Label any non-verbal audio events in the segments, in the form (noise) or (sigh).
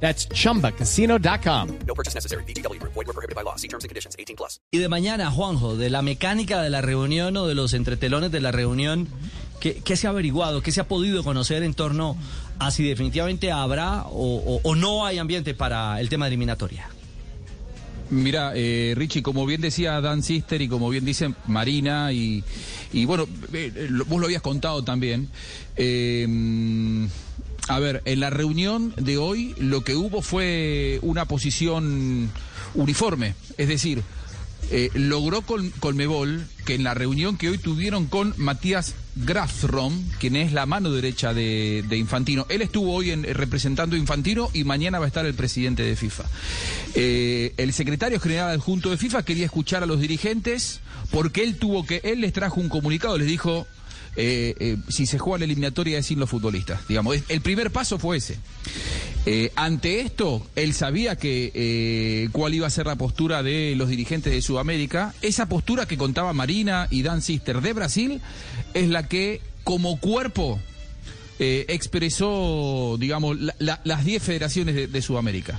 That's chumbacasino.com. No purchase necessary. BGW. Void were prohibited by law. See terms and conditions. 18 plus. Y de mañana, Juanjo, de la mecánica de la reunión o de los entretelones de la reunión, ¿qué, qué se ha averiguado, qué se ha podido conocer en torno a si definitivamente habrá o, o- o no hay ambiente para el tema de eliminatoria? Mira, eh, Richie, como bien decía Dan Sister y como bien dice Marina, y, y bueno, eh, vos lo habías contado también. eh, a ver, en la reunión de hoy lo que hubo fue una posición uniforme, es decir, eh, logró con Colmebol que en la reunión que hoy tuvieron con Matías Grafrom, quien es la mano derecha de, de Infantino, él estuvo hoy en- representando Infantino y mañana va a estar el presidente de FIFA. Eh, el secretario general adjunto de FIFA quería escuchar a los dirigentes porque él tuvo que, él les trajo un comunicado, les dijo, eh, eh, si se juega la eliminatoria sin los futbolistas. Digamos, el primer paso fue ese. Eh, ante esto, él sabía que cuál iba a ser la postura de los dirigentes de Sudamérica. Esa postura que contaba Marina y Dan Sister de Brasil es la que, como cuerpo, eh, expresó, digamos, la- la- las 10 federaciones de, de Sudamérica.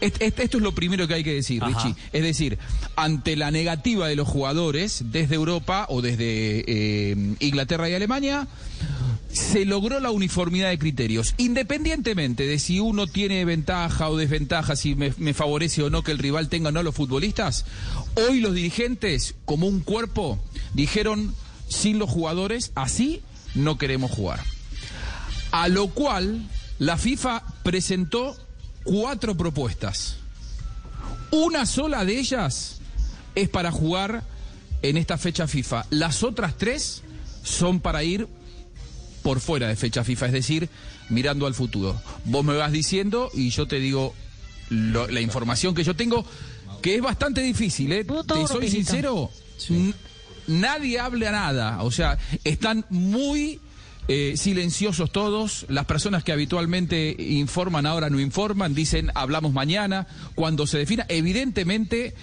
Est- est- Esto es lo primero que hay que decir, Ajá. Richie. Es decir, ante la negativa de los jugadores desde Europa o desde eh, Inglaterra y Alemania, se logró la uniformidad de criterios, independientemente de si uno tiene ventaja o desventaja, si me, me favorece o no que el rival tenga o no a los futbolistas. Hoy los dirigentes, como un cuerpo, dijeron, sin los jugadores, así no queremos jugar. A lo cual la FIFA presentó cuatro propuestas. Una sola de ellas es para jugar en esta fecha FIFA. Las otras tres son para ir por fuera de fecha FIFA, es decir, mirando al futuro. Vos me vas diciendo y yo te digo lo- la información que yo tengo, que es bastante difícil, ¿eh? Te soy sincero, nadie habla nada, o sea, están muy eh, silenciosos todos, las personas que habitualmente informan ahora no informan, dicen hablamos mañana, cuando se defina, evidentemente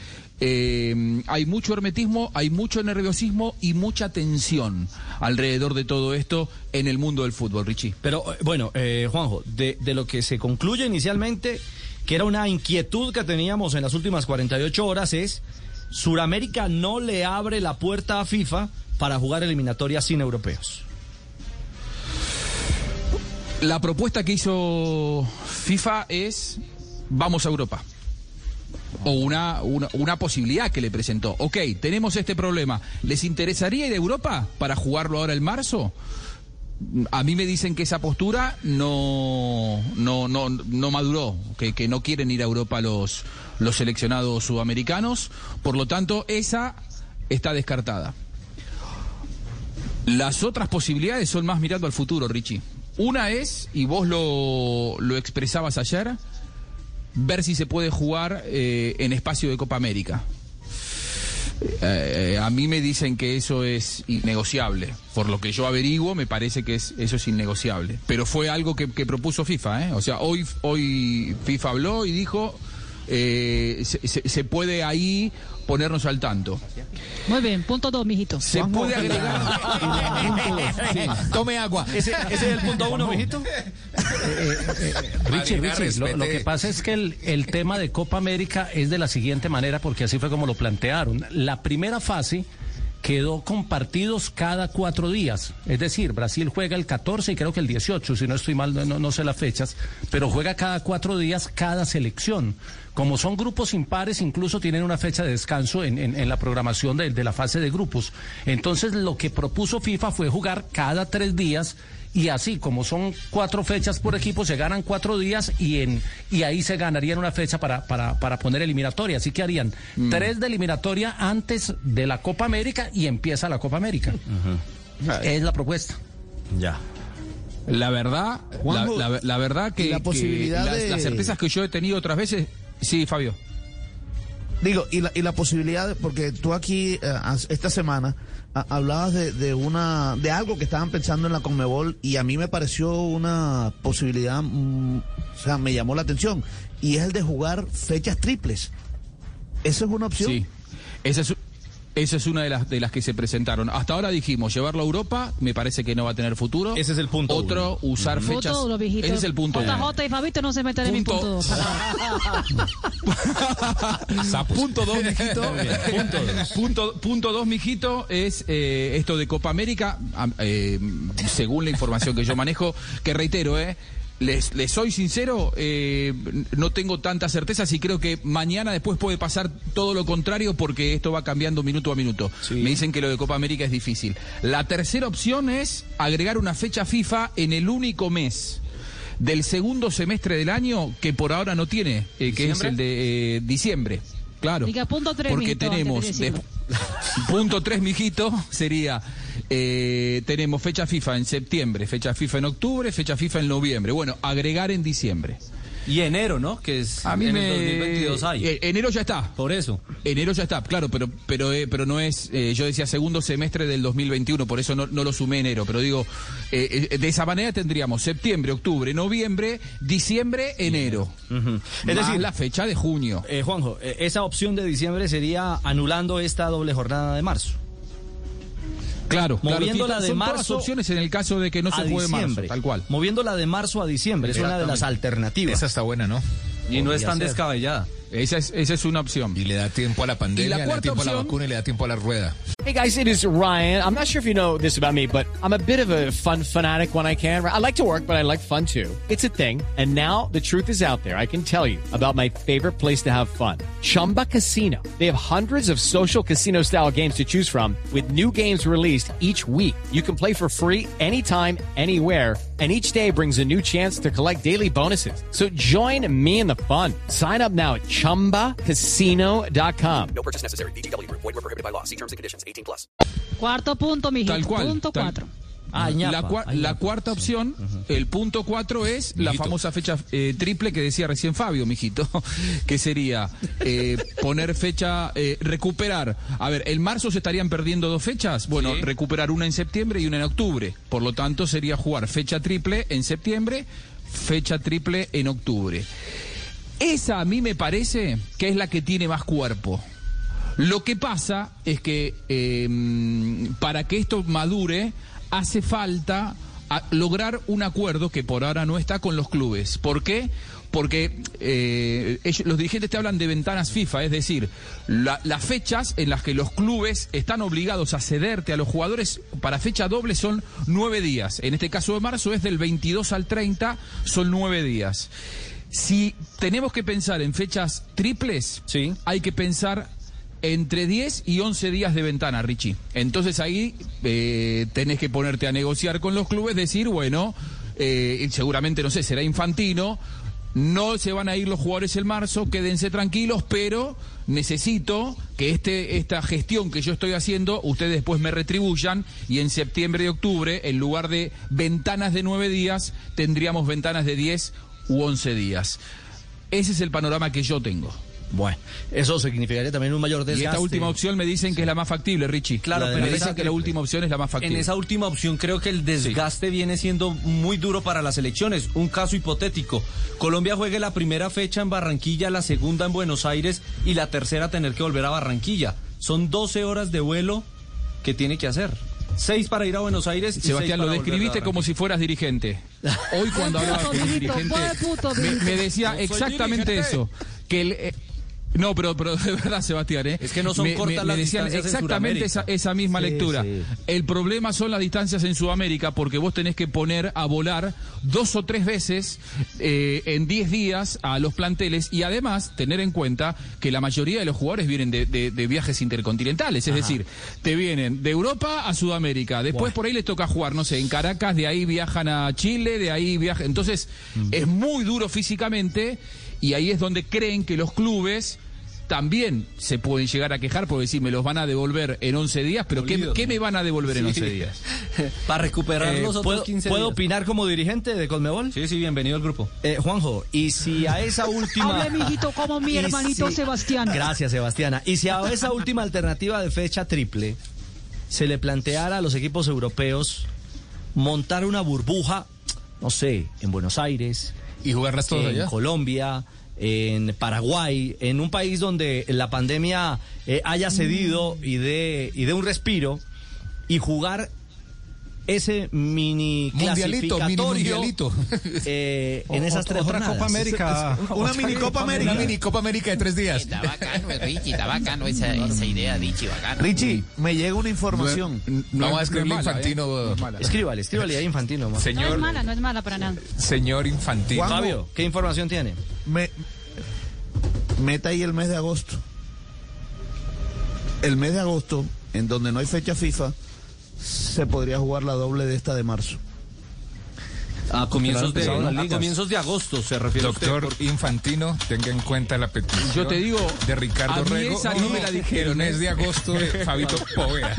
eh, hay mucho hermetismo, hay mucho nerviosismo y mucha tensión alrededor de todo esto en el mundo del fútbol, Richie. Pero eh, bueno, eh, Juanjo, de, de lo que se concluye inicialmente, que era una inquietud que teníamos en las últimas 48 horas, es Suramérica no le abre la puerta a FIFA para jugar eliminatorias sin europeos. La propuesta que hizo FIFA es vamos a Europa. O una, una, posibilidad que le presentó. Ok, tenemos este problema. ¿Les interesaría ir a Europa para jugarlo ahora en marzo? A mí me dicen que esa postura no, no, no, no maduró, que, que no quieren ir a Europa los, los seleccionados sudamericanos. Por lo tanto, esa está descartada. Las otras posibilidades son más mirando al futuro, Richie. Una es, y vos lo, lo expresabas ayer, ver si se puede jugar eh, en espacio de Copa América. Eh, eh, a mí me dicen que eso es innegociable. Por lo que yo averiguo, me parece que es, eso es innegociable. Pero fue algo que, propuso FIFA. ¿eh? O sea, hoy, hoy FIFA habló y dijo, se- se puede ahí ponernos al tanto. Muy bien, punto dos, mijito. Se puede agregar... (laughs) Tome agua. ¿Ese, ese es el punto uno, mijito? Richie, Marina, Richie, lo, lo respete. que pasa es que el, el tema de Copa América es de la siguiente manera, porque así fue como lo plantearon. La primera fase quedó con partidos cada cuatro días. Es decir, Brasil juega el 14 y creo que el 18, si no estoy mal, no, no sé las fechas, pero juega cada cuatro días cada selección. Como son grupos impares, incluso tienen una fecha de descanso en, en- en la programación de, de la fase de grupos. Entonces, lo que propuso FIFA fue jugar cada tres días y así como son cuatro fechas por equipo, se ganan cuatro días y en y ahí se ganarían una fecha para, para, para poner eliminatoria. Así que harían tres de eliminatoria antes de la Copa América y empieza la Copa América. Es la propuesta. Ya. La verdad, la, Juanjo, la- la verdad que, la que posibilidad las, de- las certezas que yo he tenido otras veces, sí, Fabio. Digo, y la, y la posibilidad, porque tú aquí eh, esta semana hablabas de, de una de algo que estaban pensando en la Conmebol y a mí me pareció una posibilidad, mm, o sea, me llamó la atención y es el de jugar fechas triples. ¿Eso es una opción? Sí, esa es, esa es una de las, de las que se presentaron. Hasta ahora dijimos, llevarlo a Europa, me parece que no va a tener futuro. Ese es el punto Otro, usar fechas. Punto uno, mijito. Ese es el punto. JJ y Fabito no se meten en mi Punto- punto dos. (laughs) punto dos, mijito. (laughs) Punto dos. Punto, punto dos, mijito, es eh, esto de Copa América, am- eh, según la información que yo manejo, que reitero, eh, les, les soy sincero, eh, no tengo tanta certeza si creo que mañana después puede pasar todo lo contrario porque esto va cambiando minuto a minuto. Me dicen que lo de Copa América es difícil. La tercera opción es agregar una fecha FIFA en el único mes del segundo semestre del año que por ahora no tiene, eh, que es el de eh, diciembre. Claro. Diga punto tres, Porque mijito, tenemos de- (laughs) punto tres, mijito, sería eh, tenemos fecha FIFA en septiembre, fecha FIFA en octubre, fecha FIFA en noviembre. Bueno, agregar en diciembre. Y enero, ¿no? Que es A mí en me el 2022 hay. Eh, enero ya está. Por eso. Enero ya está, claro, pero pero eh, pero no es, eh, yo decía segundo semestre del 2021, por eso no, no lo sumé enero, pero digo, eh, eh, de esa manera tendríamos septiembre, octubre, noviembre, diciembre, enero. Es Más decir, la fecha de junio. Eh, Juanjo, esa opción de diciembre sería anulando esta doble jornada de marzo. Claro, claro, moviéndola sí, de son marzo todas opciones en el caso de que no se a juegue marzo, diciembre. tal cual. Moviéndola de marzo a diciembre, es una de las alternativas. Esa está buena, ¿no? Y no es tan ser. descabellada. Esa es, esa es una opción. Y le da tiempo a la pandemia, le da cuarta tiempo a la opción? vacuna y le da tiempo a la rueda. Hey guys, it is Ryan. I'm not sure if you know this about me, but I'm a bit of a fun fanatic when I can. I like to work, but I like fun too. It's a thing. And now the truth is out there. I can tell you about my favorite place to have fun. Chumba Casino. They have hundreds of social casino style games to choose from with new games released each week. You can play for free anytime, anywhere. And each day brings a new chance to collect daily bonuses. So join me in the fun. Sign up now at chumbacasino.com. No purchase necessary. Group. Void were prohibited by law. See terms and conditions. 18 plus. Cuarto punto, mijito. Tal cual. Punto tal- cuatro. Ah, ñapa, la, cua- la cuarta opción, el punto cuatro es la famosa fecha eh, triple que decía recién Fabio, mijito, (laughs) que sería eh, poner fecha, eh, recuperar. A ver, el marzo se estarían perdiendo dos fechas. Bueno, recuperar una en septiembre y una en octubre. Por lo tanto, sería jugar fecha triple en septiembre, fecha triple en octubre. Esa a mí me parece que es la que tiene más cuerpo. Lo que pasa es que eh, para que esto madure hace falta lograr un acuerdo que por ahora no está con los clubes. ¿Por qué? Porque eh, los dirigentes te hablan de ventanas FIFA, es decir, la- las fechas en las que los clubes están obligados a cederte a los jugadores para fecha doble son nueve días. En este caso de marzo es del 22 al 30, son nueve días. Si tenemos que pensar en fechas triples, Sí. hay que pensar entre 10 y 11 días de ventana, Richie. Entonces ahí eh, tenés que ponerte a negociar con los clubes, decir, bueno, eh, seguramente, no sé, será infantino, no se van a ir los jugadores en marzo, quédense tranquilos, pero necesito que este, esta gestión que yo estoy haciendo, ustedes después me retribuyan y en septiembre y octubre, en lugar de ventanas de 9 días, tendríamos ventanas de 10 u 11 días. Ese es el panorama que yo tengo. Bueno, eso significaría también un mayor Y desgaste. esta última opción me dicen que es la más factible, Richie. Claro, pero me dicen que la última opción es la más en factible. esa última opción creo que el desgaste viene siendo muy duro para las elecciones. Un caso hipotético. Colombia juegue la primera fecha en Barranquilla, la segunda en Buenos Aires y la tercera tener que volver a Barranquilla. Son 12 horas de vuelo que tiene que hacer. Seis para ir a Buenos Aires y Sebastián, seis lo describiste como si fueras dirigente. Hoy cuando puto, con un dirigente, puto, me, decía No exactamente dirigente. eso. Que el, eh, no, pero, pero de verdad, Sebastián, ¿eh? Es que no son me, cortas me- las me decían distancias en exactamente esa, esa misma Sí, lectura. sí. El problema son las distancias en Sudamérica porque vos tenés que poner a volar dos o tres veces eh, en 10 días a los planteles y además tener en cuenta que la mayoría de los jugadores vienen de, de- de viajes intercontinentales, es decir, te vienen de Europa a Sudamérica, después por ahí les toca jugar, no sé, en Caracas, de ahí viajan a Chile, de ahí viajan, entonces es muy duro físicamente y ahí es donde creen que los clubes también se pueden llegar a quejar porque si me los van a devolver en 11 días, pero ¿qué, me van a devolver en Sí. 11 días? (laughs) Para recuperar Eh, los otros ¿puedo, 15 ¿Puedo opinar como dirigente de Colmebol? Sí, sí, bienvenido al grupo. Eh, Juanjo, y si a esa (laughs) última... Hable, mijito, como mi (laughs) hermanito si- Sebastián. Gracias, Sebastiana. Y si a esa última alternativa de fecha triple se le planteara a los equipos europeos montar una burbuja, no sé, en Buenos Aires, Y jugarlas todas en allá. Colombia, en Paraguay, en un país donde la pandemia eh, haya cedido y de, y de un respiro, y jugar ese mini Mundialito, mini mundialito. eh, (laughs) en esas tres Otra jornadas. Copa América. Una mini Copa América. Una mini Copa América de tres días. Está bacano, Richie, está bacano esa, esa idea, Richie, bacano. Richie, me llega una información. Vamos a escribirle Infantino. ¿eh? No es mala. Escríbale, escríbale ahí Infantino. No es mala, no es mala para nada. señor Infantino. Fabio, ¿qué información tiene? Me, meta ahí el mes de agosto. El mes de agosto, en donde no hay fecha FIFA, se podría jugar la doble de esta de marzo. A comienzos, de, a comienzos de agosto se refiere Doctor usted. Infantino, tenga en cuenta la petición. Yo te digo, de Ricardo a mí Rego. esa no me la dijeron, El mes ¿eh? de agosto de (laughs) Fabito Poveda.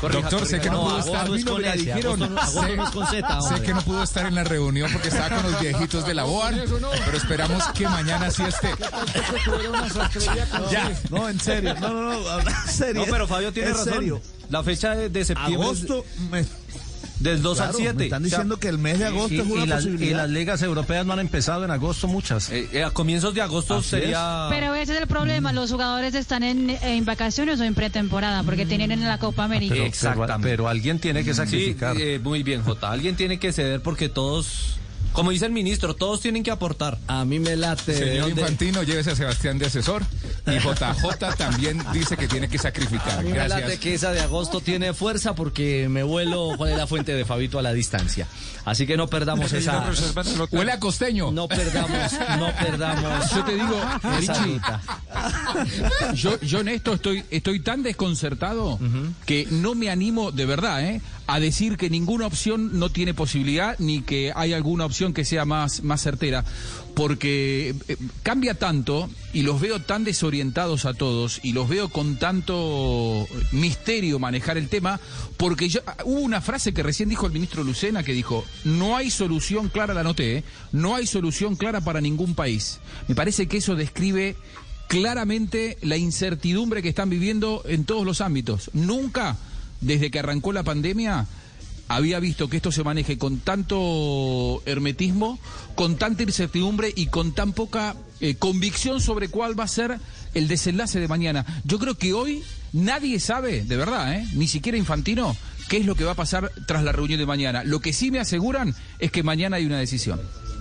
Doctor, sé que no, pudo estar. no- es con Z, Sé que no pudo estar en la reunión porque estaba con los viejitos de la (laughs) OAN, pero esperamos que mañana sí esté. Ya. No, en serio. No, no, no. En serio. No, pero Fabio tiene En razón. La fecha de, de septiembre Agosto, me, del 2 claro, al 7. me están diciendo que el mes de agosto Y, es una y las, y las ligas europeas no han empezado en agosto muchas. Eh, eh, a comienzos de agosto Así sería... Pero ese es el problema, los jugadores están en, en vacaciones o en pretemporada, porque tienen en la Copa América. Pero, Exactamente. pero, pero alguien tiene que Sí, sacrificar. eh, muy bien, Jota. Alguien tiene que ceder porque todos, como dice el ministro, todos tienen que aportar. A mí me late. ¿de Señor dónde? Infantino, llévese a Sebastián de asesor. Y (laughs) JJ también dice que tiene que A sacrificar. mí me late que esa de agosto tiene fuerza porque me vuelo cuál es la fuente de Fabito a la distancia. Así que no perdamos esa. Huele a costeño. (laughs) No perdamos, no perdamos. Yo te digo, esa Richie. Yo, yo en esto estoy, estoy tan desconcertado que no me animo de verdad ¿eh? a decir que ninguna opción no tiene posibilidad ni que hay alguna opción que sea más, más certera. Porque eh, cambia tanto y los veo tan desorientados a todos y los veo con tanto misterio manejar el tema. Porque yo, hubo una frase que recién dijo el ministro Lucena que dijo: No hay solución clara, la noté, ¿eh? no hay solución clara para ningún país. Me parece que eso describe claramente la incertidumbre que están viviendo en todos los ámbitos. Nunca, desde que arrancó la pandemia, había visto que esto se maneje con tanto hermetismo, con tanta incertidumbre y con tan poca eh, convicción sobre cuál va a ser el desenlace de mañana. Yo creo que hoy nadie sabe, de verdad, ¿eh? ni siquiera Infantino, qué es lo que va a pasar tras la reunión de mañana. Lo que sí me aseguran es que mañana hay una decisión.